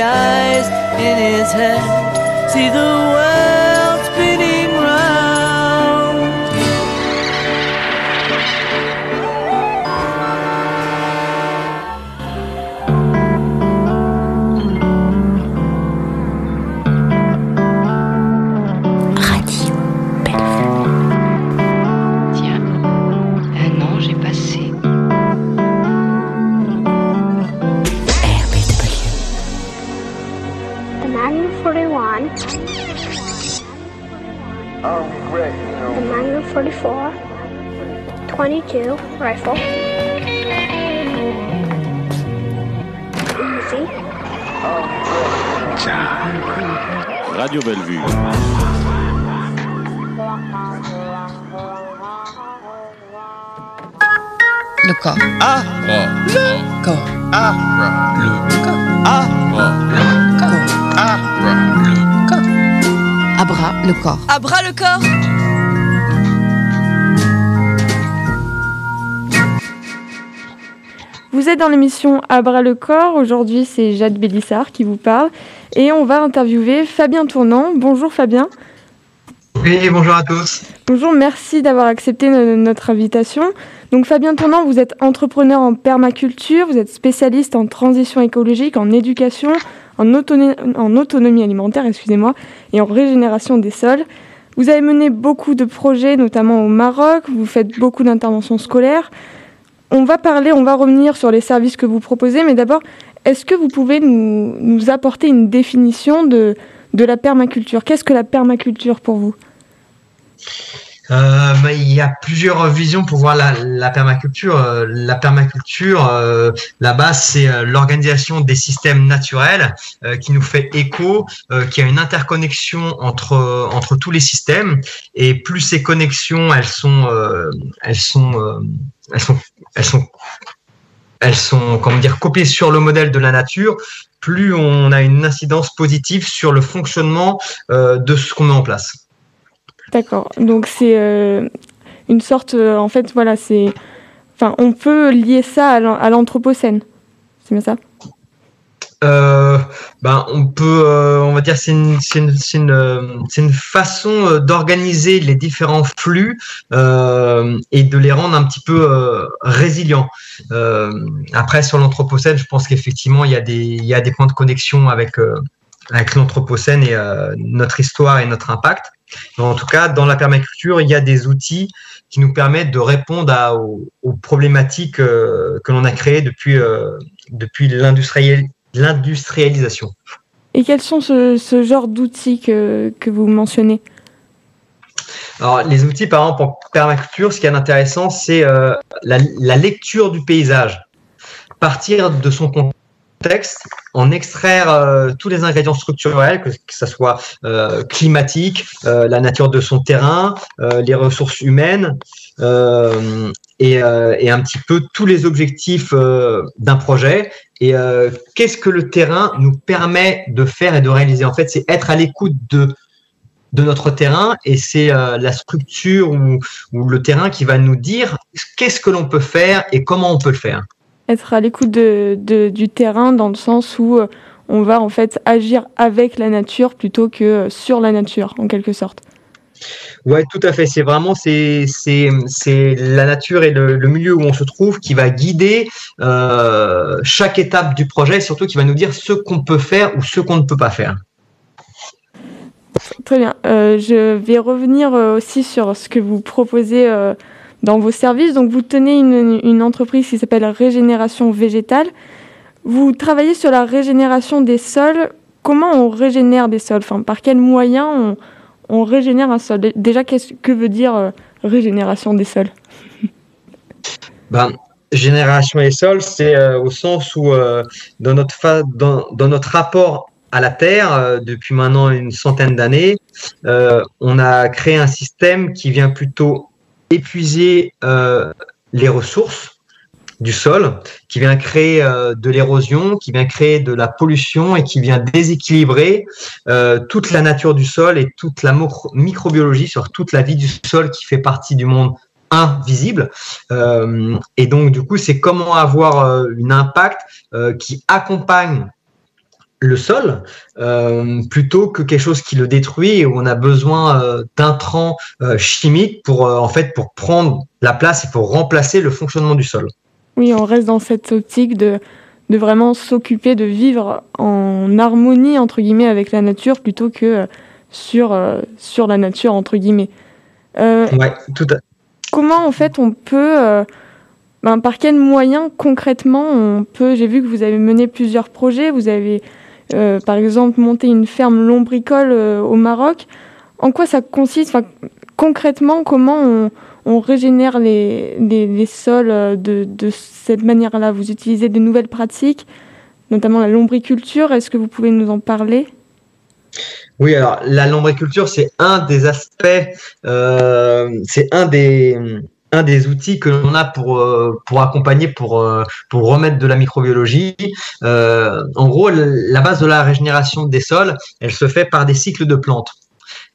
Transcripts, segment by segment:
eyes in his head. See the world 22 rifle. Radio Bellevue. Le corps. Ah, Le corps. ah, Le corps. ah, Le corps. ah, Le corps. Abra le corps. À bras le corps Vous êtes dans l'émission À bras le corps. Aujourd'hui, c'est Jade Bélissard qui vous parle. Et on va interviewer Fabien Tournant. Bonjour Fabien. Oui, bonjour à tous. Bonjour, merci d'avoir accepté no- notre invitation. Donc Fabien Tournant, vous êtes entrepreneur en permaculture, vous êtes spécialiste en transition écologique, en éducation, en, autonomie, en autonomie alimentaire, excusez-moi, et en régénération des sols. Vous avez mené beaucoup de projets, notamment au Maroc, vous faites beaucoup d'interventions scolaires. On va parler, on va revenir sur les services que vous proposez, mais d'abord, est-ce que vous pouvez nous, apporter une définition de, la permaculture? Qu'est-ce que la permaculture pour vous? Euh, bah, il y a plusieurs visions pour voir la, permaculture. Euh, La permaculture, euh, là-bas, c'est euh, l'organisation des systèmes naturels euh, qui nous fait écho, euh, qui a une interconnexion entre entre tous les systèmes. Et plus ces connexions, elles sont, euh, elles sont, euh, elles sont, elles sont, elles sont, comment dire, copiées sur le modèle de la nature. Plus on a une incidence positive sur le fonctionnement euh, de ce qu'on met en place. D'accord. Donc c'est euh, une sorte, euh, en fait, voilà, c'est, enfin, on peut lier ça à l'an- à l'anthropocène. C'est bien ça? Euh, ben, on peut, euh, on va dire, c'est une, une, une, euh, une façon d'organiser les différents flux et de les rendre un petit peu résilients. Après, sur l'anthropocène, je pense qu'effectivement, il y a des, il y a des points de connexion avec avec l'anthropocène et notre histoire et notre impact. Mais en tout cas, dans la permaculture, il y a des outils qui nous permettent de répondre à, aux, problématiques que l'on a créées depuis depuis l'industriel- l'industrialisation. Et quels sont ce, ce genre d'outils que, que vous mentionnez? Alors, les outils, par exemple, en permaculture, ce qui est intéressant, c'est euh, la, la lecture du paysage. Partir de son contexte, en extraire euh, tous les ingrédients structurels, que, que ce soit euh, climatique, euh, la nature de son terrain, les ressources humaines, et, euh, et un petit peu tous les objectifs euh, d'un projet. Et euh, qu'est-ce que le terrain nous permet de faire et de réaliser? En fait, c'est être à l'écoute de de notre terrain et c'est la structure ou, le terrain qui va nous dire qu'est-ce que l'on peut faire et comment on peut le faire. Être à l'écoute de, du terrain dans le sens où on va en fait agir avec la nature plutôt que sur la nature, en quelque sorte. Ouais, tout à fait. C'est vraiment c'est c'est la nature et le, milieu où on se trouve qui va guider euh, chaque étape du projet, et surtout qui va nous dire ce qu'on peut faire ou ce qu'on ne peut pas faire. Très bien. Euh, je vais revenir euh, aussi sur ce que vous proposez dans vos services. Donc, vous tenez une, une entreprise qui s'appelle Régénération Végétale. Vous travaillez sur la régénération des sols. Comment on régénère des sols? Enfin, Par quels moyens on, on régénère un sol. Déjà, qu'est-ce que veut dire euh, régénération des sols? Ben, génération et sol, c'est euh, au sens où euh, dans notre dans, notre rapport à la Terre depuis maintenant une centaine d'années, on a créé un système qui vient plutôt épuiser les ressources du sol, qui vient créer euh, de l'érosion, qui vient créer de la pollution et qui vient déséquilibrer euh, toute la nature du sol et toute la microbiologie sur toute la vie du sol qui fait partie du monde invisible. Euh, et donc, du coup, c'est comment avoir euh, une impact qui accompagne le sol plutôt que quelque chose qui le détruit et où on a besoin d'intrants chimiques pour en fait pour prendre la place et pour remplacer le fonctionnement du sol. Oui, on reste dans cette optique de, de vraiment s'occuper de vivre en harmonie entre guillemets avec la nature plutôt que sur, sur la nature entre guillemets. ouais, tout à... Comment en fait on peut ben, par quels moyens concrètement on peut J'ai vu que vous avez mené plusieurs projets, vous avez euh, par exemple monter une ferme lombricole euh, au Maroc. En quoi ça consiste? Concrètement, comment on, régénère les, les, sols euh, de, de cette manière-là Vous utilisez de nouvelles pratiques, notamment la lombriculture. Est-ce que vous pouvez nous en parler? Oui, alors la lombriculture, c'est un des aspects, c'est un des, un des outils que l'on a pour, euh, pour accompagner, pour, euh, pour remettre de la microbiologie. Euh, en gros, la base de la régénération des sols, elle se fait par des cycles de plantes.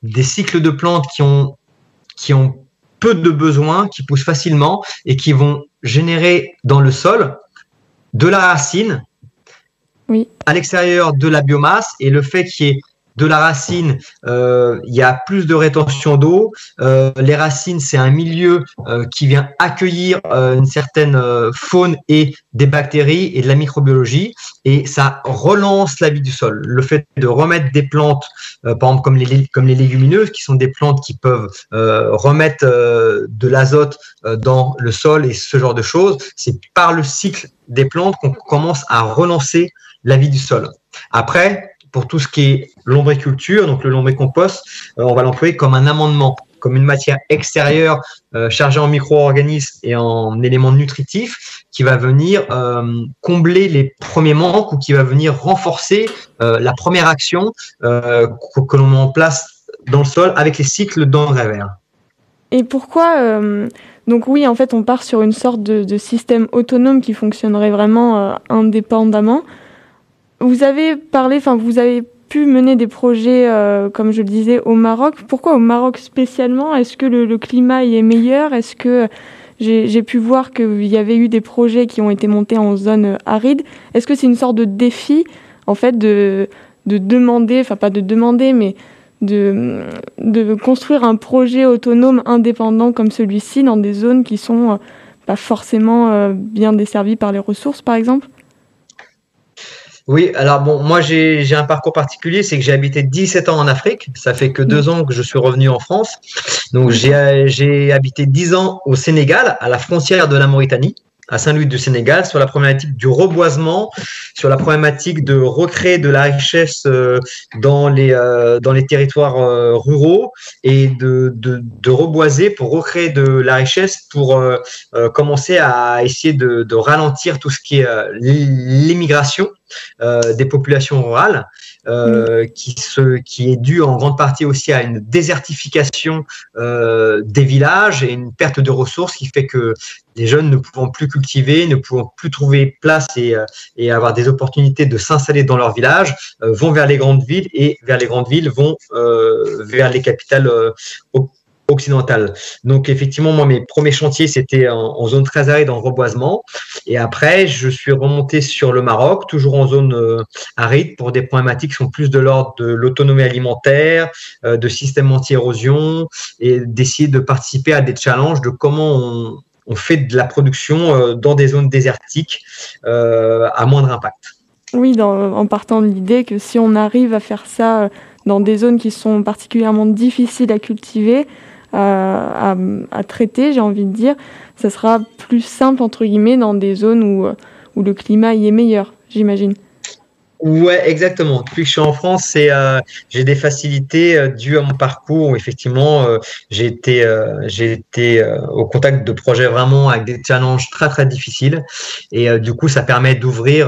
Des cycles de plantes qui ont, qui ont peu de besoins, qui poussent facilement et qui vont générer dans le sol de la racine oui. à l'extérieur de la biomasse et le fait qu'il y ait de la racine, euh, il y a plus de rétention d'eau. Euh, les racines, c'est un milieu euh, qui vient accueillir une certaine faune et des bactéries et de la microbiologie, et ça relance la vie du sol. Le fait de remettre des plantes, par exemple comme les, comme les légumineuses, qui sont des plantes qui peuvent remettre de l'azote dans le sol et ce genre de choses, c'est par le cycle des plantes qu'on commence à relancer la vie du sol. Après, pour tout ce qui est lombriculture, donc le lombricompost, euh, on va l'employer comme un amendement, comme une matière extérieure euh, chargée en micro-organismes et en éléments nutritifs qui va venir euh, combler les premiers manques ou qui va venir renforcer la première action que, l'on met en place dans le sol avec les cycles d'engrais verts. Et pourquoi donc oui, en fait, on part sur une sorte de, de système autonome qui fonctionnerait vraiment indépendamment. Vous avez parlé, enfin vous avez pu mener des projets, euh, comme je le disais, au Maroc. Pourquoi au Maroc spécialement? Est-ce que le, climat y est meilleur? Est-ce que j'ai pu voir qu'il y avait eu des projets qui ont été montés en zone aride? Est-ce que c'est une sorte de défi, en fait, de, de demander, enfin pas de demander, mais de, de construire un projet autonome indépendant comme celui-ci dans des zones qui sont euh, pas forcément euh, bien desservies par les ressources, par exemple? Oui, alors bon, moi j'ai un parcours particulier, c'est que j'ai habité 17 ans en Afrique. Ça fait que deux ans que je suis revenu en France. Donc j'ai habité 10 ans au Sénégal, à la frontière de la Mauritanie à Saint-Louis du Sénégal sur la problématique du reboisement, sur la problématique de recréer de la richesse euh, dans les, euh, dans les territoires euh, ruraux et de, de, reboiser pour recréer de la richesse pour commencer à essayer de, de, ralentir tout ce qui est l'immigration des populations rurales. Euh, qui, se, qui est dû en grande partie aussi à une désertification euh, des villages et une perte de ressources qui fait que les jeunes ne pouvant plus cultiver, ne pouvant plus trouver place et, euh, et avoir des opportunités de s'installer dans leur village, vont vers les grandes villes et vers les grandes villes vont vers les capitales occidentale. Donc effectivement, moi, mes premiers chantiers, c'était en, zone très aride, en reboisement. Et après, je suis remonté sur le Maroc, toujours en zone euh, aride, pour des problématiques qui sont plus de l'ordre de l'autonomie alimentaire, euh, de système anti-érosion, et d'essayer de participer à des challenges de comment on, fait de la production euh, dans des zones désertiques à moindre impact. Oui, en partant de l'idée que si on arrive à faire ça dans des zones qui sont particulièrement difficiles à cultiver, à, traiter, j'ai envie de dire, ça sera plus simple, entre guillemets, dans des zones où, où le climat y est meilleur, j'imagine. Ouais, exactement. Depuis que je suis en France, euh, j'ai des facilités euh, dues à mon parcours. Où effectivement, euh, j'ai été j'ai été au contact de projets vraiment avec des challenges très très difficiles, et du coup, ça permet d'ouvrir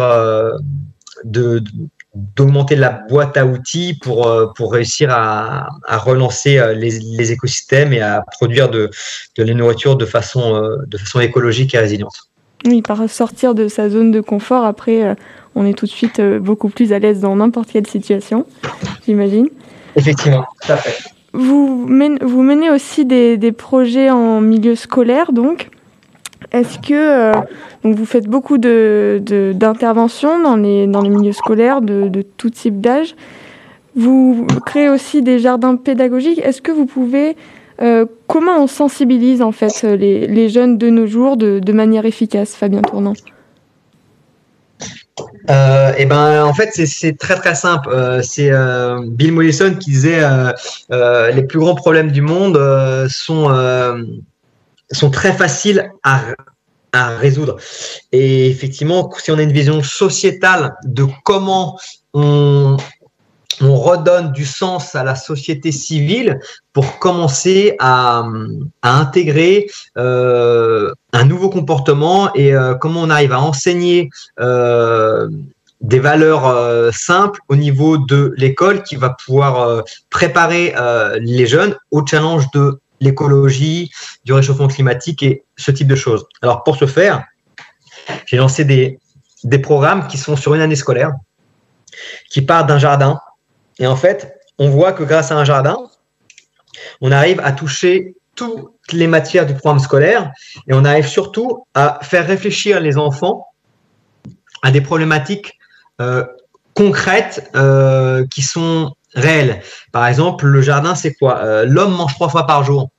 de, d'augmenter la boîte à outils pour, euh, pour réussir à, à relancer euh, les, les, écosystèmes et à produire de, de la nourriture de façon, euh, de façon écologique et résiliente. Oui, par sortir de sa zone de confort, après, on est tout de suite beaucoup plus à l'aise dans n'importe quelle situation, j'imagine. Effectivement, tout à fait. Vous menez, vous menez aussi des, des projets en milieu scolaire, donc? Est-ce que euh, vous faites beaucoup d'interventions dans les, milieux scolaires de, de tout type d'âge Vous créez aussi des jardins pédagogiques. Est-ce que vous pouvez... euh, comment on sensibilise en fait les, jeunes de nos jours de, manière efficace, Fabien Tournant? Euh, et ben, en fait, c'est- très très simple. Euh, c'est Bill Mollison qui disait les plus grands problèmes du monde sont sont très faciles à résoudre. Et effectivement, si on a une vision sociétale de comment on on redonne du sens à la société civile pour commencer à, intégrer euh, un nouveau comportement et euh, comment on arrive à enseigner euh, des valeurs simples au niveau de l'école qui va pouvoir préparer les jeunes au challenge de l'écologie, du réchauffement climatique et ce type de choses. Alors pour ce faire, j'ai lancé des, programmes qui sont sur une année scolaire, qui partent d'un jardin. Et en fait, on voit que grâce à un jardin, on arrive à toucher toutes les matières du programme scolaire et on arrive surtout à faire réfléchir les enfants à des problématiques euh, concrètes euh, qui sont réelles. Par exemple, le jardin, c'est quoi? Euh, L'homme mange trois fois par jour.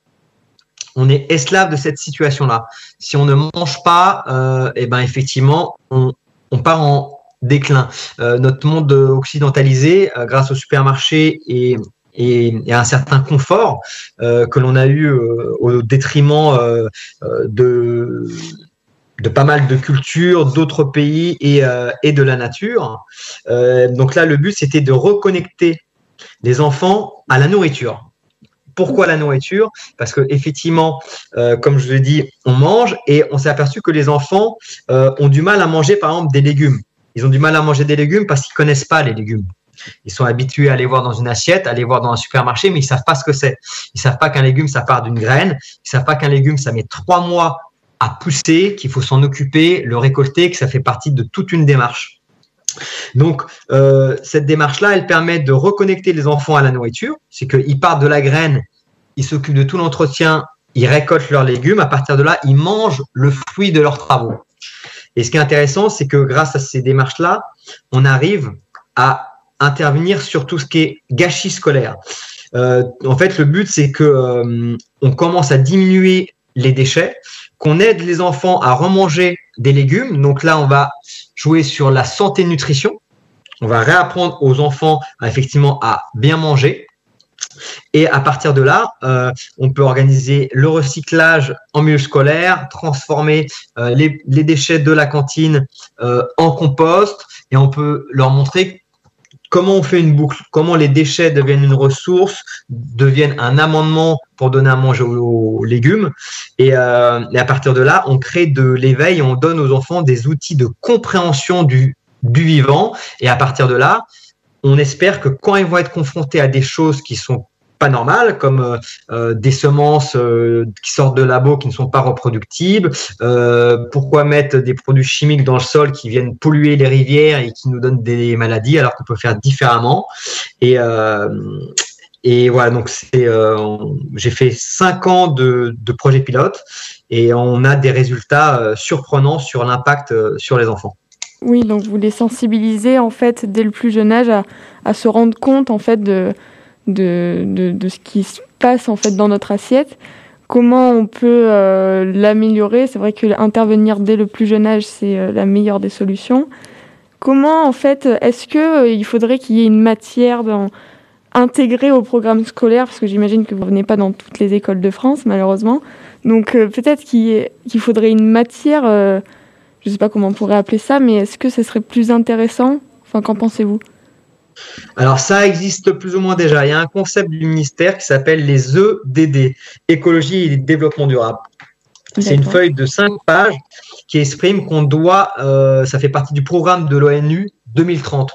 On est esclave de cette situation-là. Si on ne mange pas, euh, et ben effectivement, on, part en déclin. Euh, notre monde occidentalisé, grâce au supermarché et, et, et à un certain confort que l'on a eu au détriment de pas mal de cultures, d'autres pays et, et de la nature. Donc là, le but, c'était de reconnecter les enfants à la nourriture. Pourquoi la nourriture? Parce que effectivement, euh, comme je l'ai dit, on mange et on s'est aperçu que les enfants euh, ont du mal à manger, par exemple, des légumes. Ils ont du mal à manger des légumes parce qu'ils connaissent pas les légumes. Ils sont habitués à les voir dans une assiette, à les voir dans un supermarché, mais ils savent pas ce que c'est. Ils savent pas qu'un légume ça part d'une graine. Ils savent pas qu'un légume ça met trois mois à pousser, qu'il faut s'en occuper, le récolter, que ça fait partie de toute une démarche. Donc, euh, cette démarche-là, elle permet de reconnecter les enfants à la nourriture. C'est qu'ils partent de la graine, ils s'occupent de tout l'entretien, ils récoltent leurs légumes. À partir de là, ils mangent le fruit de leurs travaux. Et ce qui est intéressant, c'est que grâce à ces démarches-là, on arrive à intervenir sur tout ce qui est gâchis scolaire. Euh, en fait, le but, c'est que euh, on commence à diminuer les déchets, qu'on aide les enfants à remanger des légumes. Donc là, on va jouer sur la santé nutrition. On va réapprendre aux enfants effectivement à bien manger. Et à partir de là, euh, on peut organiser le recyclage en milieu scolaire, transformer euh, les, les, déchets de la cantine euh, en compost, et on peut leur montrer comment on fait une boucle, comment les déchets deviennent une ressource, deviennent un amendement pour donner à manger aux, légumes? Et, euh, et, à partir de là, on crée de l'éveil, on donne aux enfants des outils de compréhension du, du vivant. Et à partir de là, on espère que quand ils vont être confrontés à des choses qui sont pas normales, comme euh, des semences euh, qui sortent de labo qui ne sont pas reproductibles, euh, pourquoi mettre des produits chimiques dans le sol qui viennent polluer les rivières et qui nous donnent des maladies alors qu'on peut faire différemment? Et, euh, et voilà, donc c'est, euh, j'ai fait cinq ans de, de projet pilote et on a des résultats euh, surprenants sur l'impact sur les enfants. Oui, donc vous les sensibilisez en fait dès le plus jeune âge à, à se rendre compte en fait de, de, de, de, ce qui se passe en fait dans notre assiette. Comment on peut euh, l'améliorer? C'est vrai que intervenir dès le plus jeune âge, c'est euh, la meilleure des solutions. Comment en fait, est-ce que euh, il faudrait qu'il y ait une matière intégrée au programme scolaire? Parce que j'imagine que vous ne venez pas dans toutes les écoles de France, malheureusement. Donc peut-être qu'il qu faudrait une matière, je ne sais pas comment on pourrait appeler ça, mais est-ce que ce serait plus intéressant? Enfin, qu'en pensez-vous? Alors ça existe plus ou moins déjà. Il y a un concept du ministère qui s'appelle les EDD, écologie et développement durable. C'est une feuille de cinq pages qui exprime qu'on doit, euh, ça fait partie du programme de l'ONU 2030,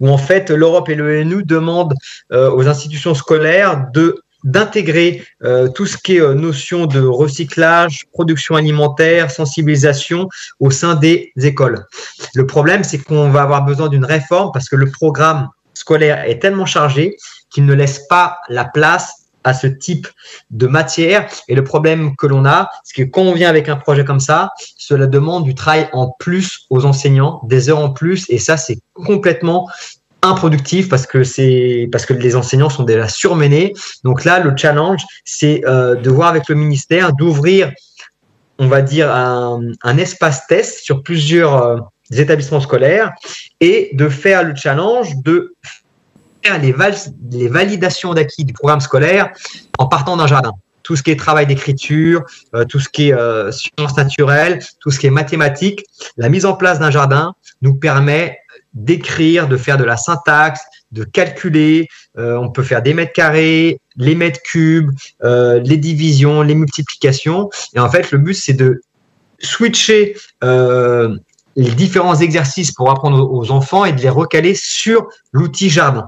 où en fait l'Europe et l'ONU demandent euh, aux institutions scolaires de d'intégrer euh, tout ce qui est euh, notion de recyclage, production alimentaire, sensibilisation au sein des écoles. Le problème, c'est qu'on va avoir besoin d'une réforme parce que le programme scolaire est tellement chargé qu'il ne laisse pas la place à ce type de matière. Et le problème que l'on a, c'est que quand on vient avec un projet comme ça, cela demande du travail en plus aux enseignants, des heures en plus, et ça, c'est complètement improductif parce que c'est parce que les enseignants sont déjà surmenés. Donc là, le challenge, c'est euh, de voir avec le ministère d'ouvrir, on va dire un, espace test sur plusieurs euh, établissements scolaires et de faire le challenge de faire les, val les validations d'acquis du programme scolaire en partant d'un jardin. Tout ce qui est travail d'écriture, euh, tout ce qui est euh, sciences naturelles, tout ce qui est mathématiques, la mise en place d'un jardin nous permet d'écrire, de faire de la syntaxe, de calculer. Euh, on peut faire des mètres carrés, les mètres cubes, euh, les divisions, les multiplications. Et en fait, le but, c'est de switcher euh, les différents exercices pour apprendre aux enfants et de les recaler sur l'outil jardin.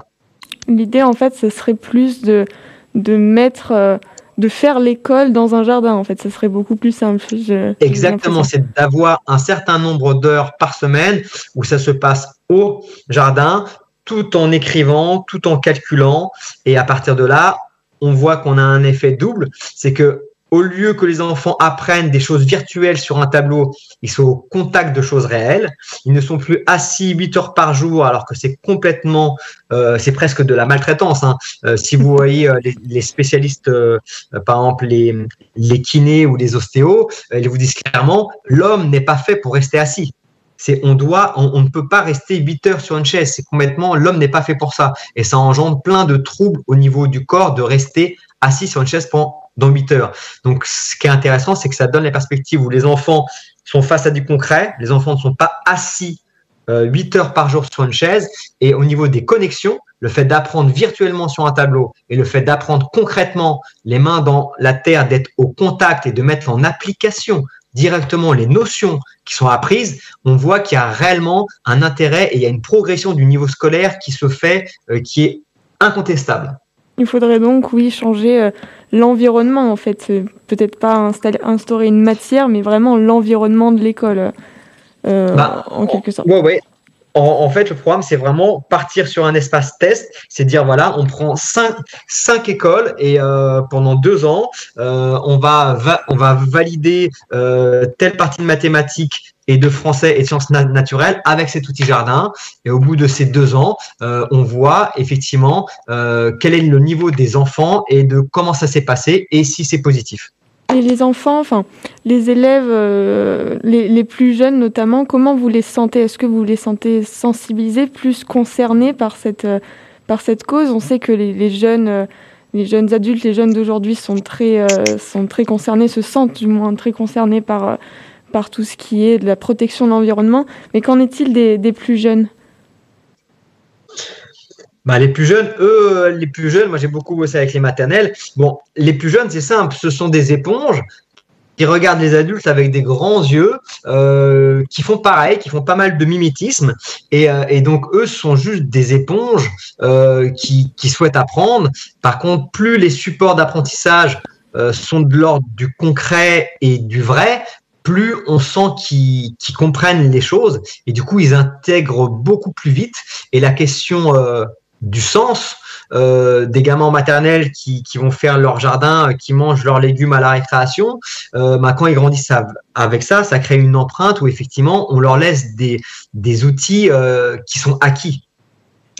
L'idée, en fait, ce serait plus de, de mettre, de faire l'école dans un jardin. En fait, ce serait beaucoup plus simple. Je, Exactement, c'est d'avoir un certain nombre d'heures par semaine où ça se passe au jardin, tout en écrivant, tout en calculant. Et à partir de là, on voit qu'on a un effet double. C'est que au lieu que les enfants apprennent des choses virtuelles sur un tableau, ils sont au contact de choses réelles. Ils ne sont plus assis 8 heures par jour, alors que c'est complètement, euh, c'est presque de la maltraitance. Hein. Euh, si vous voyez euh, les, les, spécialistes, euh, par exemple les, les kinés ou les ostéos, ils vous disent clairement, l'homme n'est pas fait pour rester assis. C'est on doit, on, ne peut pas rester 8 heures sur une chaise. C'est complètement, l'homme n'est pas fait pour ça. Et ça engendre plein de troubles au niveau du corps de rester assis sur une chaise pendant dans 8 heures. Donc, ce qui est intéressant, c'est que ça donne les perspectives où les enfants sont face à du concret, les enfants ne sont pas assis euh, 8 heures par jour sur une chaise, et au niveau des connexions, le fait d'apprendre virtuellement sur un tableau et le fait d'apprendre concrètement les mains dans la terre, d'être au contact et de mettre en application directement les notions qui sont apprises, on voit qu'il y a réellement un intérêt et il y a une progression du niveau scolaire qui se fait, euh, qui est incontestable. Il faudrait donc, oui, changer euh, l'environnement, en fait. Peut-être pas installer, instaurer une matière, mais vraiment l'environnement de l'école, euh, bah, en quelque sorte. Oui, oui. En, fait, le programme, c'est vraiment partir sur un espace test. C'est dire, voilà, on prend cinq, cinq écoles et euh, pendant deux ans, euh, on, va on va valider euh, telle partie de mathématiques et de français et de sciences nat naturelles avec cet outil jardin. Et au bout de ces deux ans, euh, on voit effectivement quel est le niveau des enfants et de comment ça s'est passé et si c'est positif. Et les enfants, enfin les élèves, euh, les, plus jeunes notamment, comment vous les sentez? Est-ce que vous les sentez sensibilisés, plus concernés par cette, euh, par cette cause? On sait que les, jeunes, euh, les jeunes adultes, les jeunes d'aujourd'hui sont très, sont très concernés, se sentent du moins très concernés par, par tout ce qui est de la protection de l'environnement. Mais qu'en est-il des plus jeunes? Bah, les plus jeunes, eux, les plus jeunes, moi j'ai beaucoup bossé avec les maternelles. Bon, les plus jeunes, c'est simple, ce sont des éponges qui regardent les adultes avec des grands yeux, euh, qui font pareil, qui font pas mal de mimétisme, et, euh, et donc eux sont juste des éponges euh, qui, qui, souhaitent apprendre. Par contre, plus les supports d'apprentissage euh, sont de l'ordre du concret et du vrai, plus on sent qu'ils qu comprennent les choses, et du coup ils intègrent beaucoup plus vite. Et la question euh, du sens euh, des gamins maternels qui, vont faire leur jardin, qui mangent leurs légumes à la récréation, euh, bah, quand ils grandissent avec ça, ça crée une empreinte où effectivement on leur laisse des, outils euh, qui sont acquis.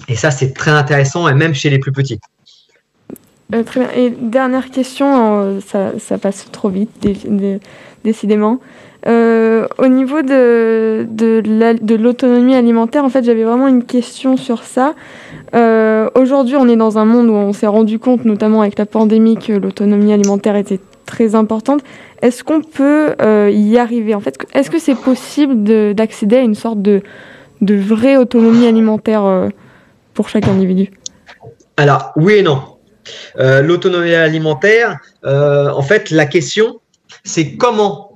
Et ça, c'est très intéressant, et même chez les plus petits. Euh, très bien. Et dernière question, ça passe trop vite, décidément. Euh, au niveau de, de l'autonomie alimentaire, en fait, j'avais vraiment une question sur ça. Euh, Aujourd'hui, on est dans un monde où on s'est rendu compte, notamment avec la pandémie, que l'autonomie alimentaire était très importante. Est-ce qu'on peut euh, y arriver? En fait, est-ce que c'est possible d'accéder à une sorte de, de vraie autonomie alimentaire pour chaque individu? Alors, oui et non. L'autonomie alimentaire, en fait, la question, c'est comment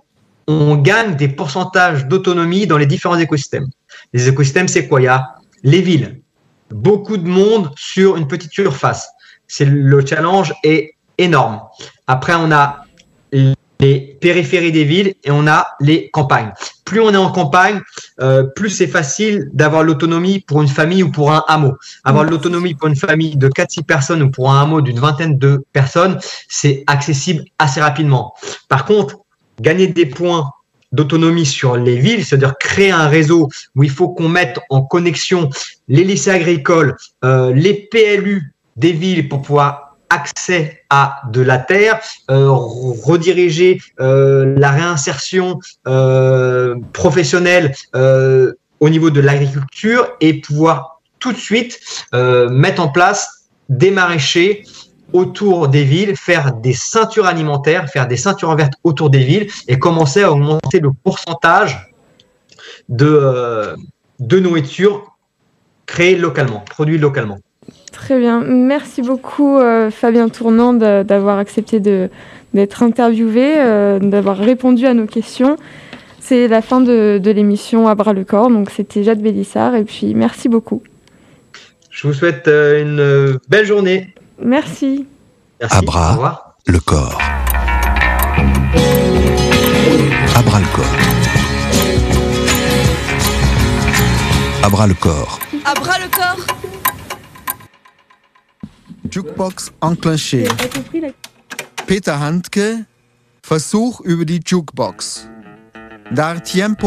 on gagne des pourcentages d'autonomie dans les différents écosystèmes. Les écosystèmes, c'est quoi? Il y a les villes, beaucoup de monde sur une petite surface. C'est le challenge est énorme. Après, on a les périphéries des villes et on a les campagnes. plus on est en campagne, euh, plus c'est facile d'avoir l'autonomie pour une famille ou pour un hameau. Avoir l'autonomie pour une famille de 4-6 personnes ou pour un hameau d'une vingtaine de personnes, c'est accessible assez rapidement. Par contre, gagner des points d'autonomie sur les villes, c'est-à-dire créer un réseau où il faut qu'on mette en connexion les lycées agricoles, euh, les PLU des villes pour pouvoir accès à de la terre, euh, rediriger euh, la réinsertion professionnelle au niveau de l'agriculture et pouvoir tout de suite mettre en place des maraîchers autour des villes, faire des ceintures alimentaires, faire des ceintures vertes autour des villes et commencer à augmenter le pourcentage de, euh, de nourriture créée localement, produite localement. Très bien. Merci beaucoup, euh, Fabien Tournant, d'avoir accepté d'être interviewé, euh, d'avoir répondu à nos questions. C'est la fin de, de l'émission À bras le corps. Donc, c'était Jade Bélissard. Et puis, merci beaucoup. Je vous souhaite une belle journée. Merci. Revoir. le corps. À bras le corps. À bras le corps. À bras le corps Jukebox enclenché. Peter Handke, Versuch über die Jukebox. Dar tiempo